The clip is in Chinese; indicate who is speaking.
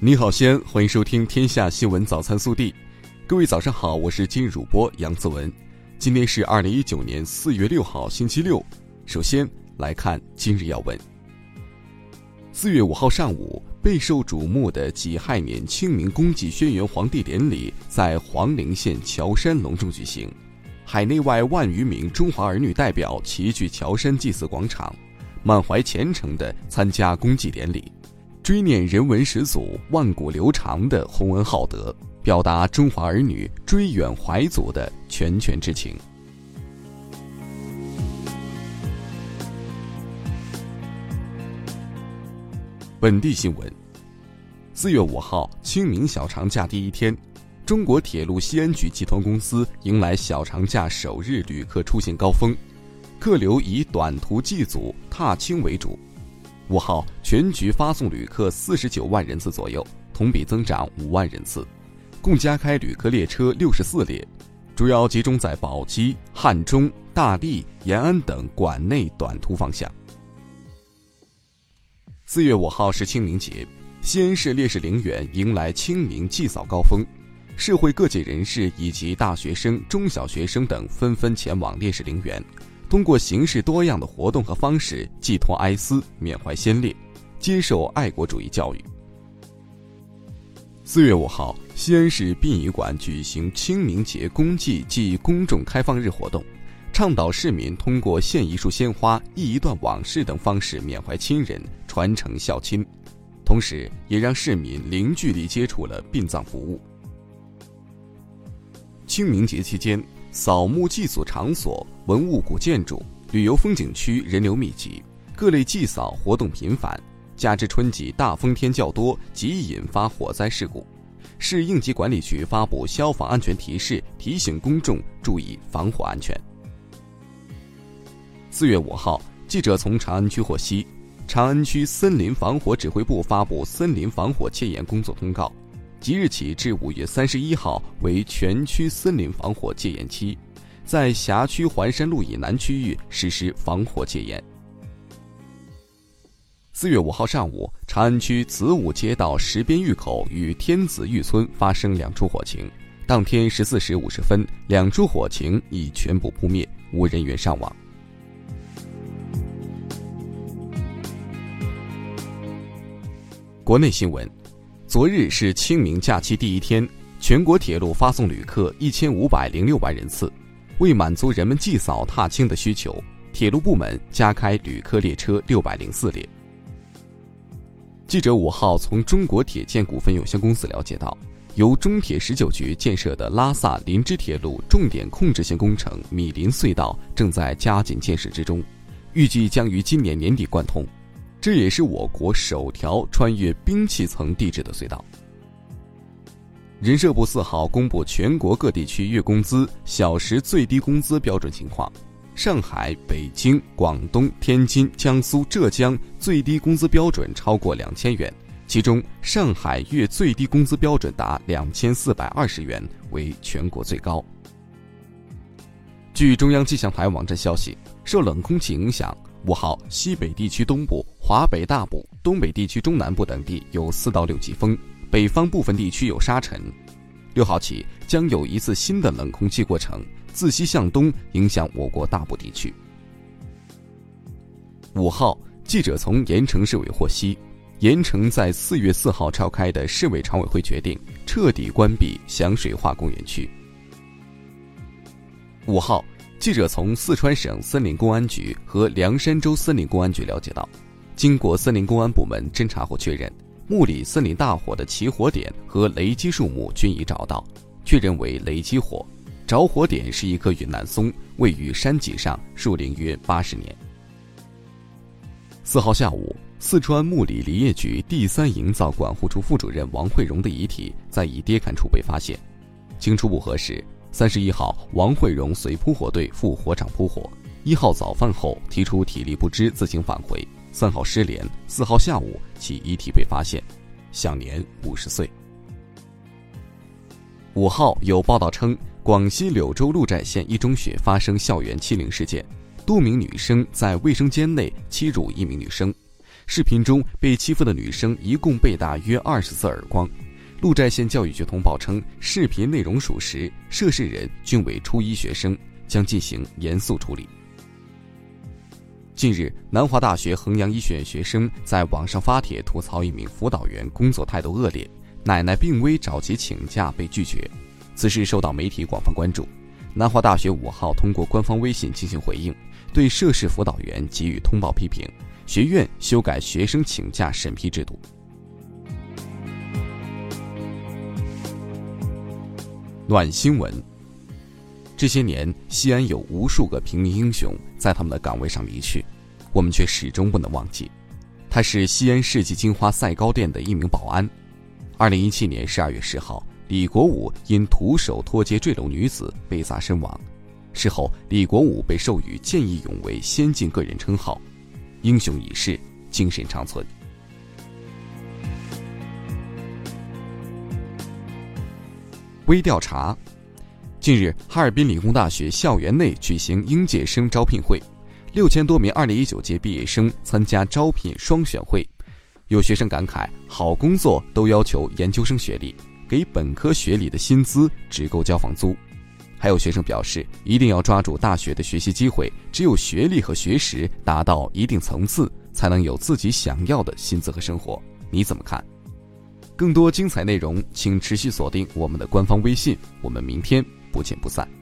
Speaker 1: 你好，西安，欢迎收听《天下新闻早餐速递》。各位早上好，我是今日主播杨子文。今天是二零一九年四月六号，星期六。首先来看今日要闻。四月五号上午，备受瞩目的己亥年清明公祭轩辕皇帝典礼在黄陵县乔山隆重举行，海内外万余名中华儿女代表齐聚乔山祭祀广场，满怀虔诚地参加公祭典礼。追念人文始祖、万古流长的洪恩浩德，表达中华儿女追远怀祖的拳拳之情。本地新闻：四月五号，清明小长假第一天，中国铁路西安局集团公司迎来小长假首日旅客出行高峰，客流以短途祭祖、踏青为主。五号，全局发送旅客四十九万人次左右，同比增长五万人次，共加开旅客列车六十四列，主要集中在宝鸡、汉中、大荔、延安等管内短途方向。四月五号是清明节，西安市烈士陵园迎来清明祭扫高峰，社会各界人士以及大学生、中小学生等纷纷前往烈士陵园。通过形式多样的活动和方式寄托哀思、缅怀先烈，接受爱国主义教育。四月五号，西安市殡仪馆举行清明节公祭暨公众开放日活动，倡导市民通过献一束鲜花、忆一段往事等方式缅怀亲人、传承孝亲，同时也让市民零距离接触了殡葬服务。清明节期间。扫墓祭祖场所、文物古建筑、旅游风景区人流密集，各类祭扫活动频繁，加之春季大风天较多，极易引发火灾事故。市应急管理局发布消防安全提示，提醒公众注意防火安全。四月五号，记者从长安区获悉，长安区森林防火指挥部发布森林防火戒严工作通告。即日起至五月三十一号为全区森林防火戒严期，在辖区环山路以南区域实施防火戒严。四月五号上午，长安区子午街道石边峪口与天子峪村发生两处火情，当天十四时五十分，两处火情已全部扑灭，无人员伤亡。国内新闻。昨日是清明假期第一天，全国铁路发送旅客一千五百零六万人次。为满足人们祭扫踏青的需求，铁路部门加开旅客列车六百零四列。记者五号从中国铁建股份有限公司了解到，由中铁十九局建设的拉萨林芝铁路重点控制性工程米林隧道正在加紧建设之中，预计将于今年年底贯通。这也是我国首条穿越冰气层地质的隧道。人社部四号公布全国各地区月工资、小时最低工资标准情况。上海、北京、广东、天津、江苏、浙江最低工资标准超过两千元，其中上海月最低工资标准达两千四百二十元，为全国最高。据中央气象台网站消息，受冷空气影响。五号，西北地区东部、华北大部、东北地区中南部等地有四到六级风，北方部分地区有沙尘。六号起，将有一次新的冷空气过程自西向东影响我国大部地区。五号，记者从盐城市委获悉，盐城在四月四号召开的市委常委会决定彻底关闭响水化工园区。五号。记者从四川省森林公安局和凉山州森林公安局了解到，经过森林公安部门侦查后确认，木里森林大火的起火点和雷击树木均已找到，确认为雷击火，着火点是一棵云南松，位于山脊上，树龄约八十年。四号下午，四川木里林业局第三营造管护处副主任王慧荣的遗体在一跌坎处被发现，经初步核实。三十一号，王慧荣随扑火队赴火场扑火。一号早饭后提出体力不支，自行返回。三号失联。四号下午，其遗体被发现，享年五十岁。五号有报道称，广西柳州鹿寨县一中学发生校园欺凌事件，多名女生在卫生间内欺辱一名女生。视频中被欺负的女生一共被打约二十次耳光。鹿寨县教育局通报称，视频内容属实，涉事人均为初一学生，将进行严肃处理。近日，南华大学衡阳医学院学生在网上发帖吐槽一名辅导员工作态度恶劣，奶奶病危找其请假被拒绝。此事受到媒体广泛关注。南华大学五号通过官方微信进行回应，对涉事辅导员给予通报批评，学院修改学生请假审批制度。暖新闻。这些年，西安有无数个平民英雄在他们的岗位上离去，我们却始终不能忘记。他是西安世纪金花赛糕店的一名保安。二零一七年十二月十号，李国武因徒手脱街坠楼女子被砸身亡。事后，李国武被授予见义勇为先进个人称号。英雄已逝，精神长存。微调查。近日，哈尔滨理工大学校园内举行应届生招聘会，六千多名2019届毕业生参加招聘双选会。有学生感慨：“好工作都要求研究生学历，给本科学历的薪资只够交房租。”还有学生表示：“一定要抓住大学的学习机会，只有学历和学识达到一定层次，才能有自己想要的薪资和生活。”你怎么看？更多精彩内容，请持续锁定我们的官方微信。我们明天。不见不散。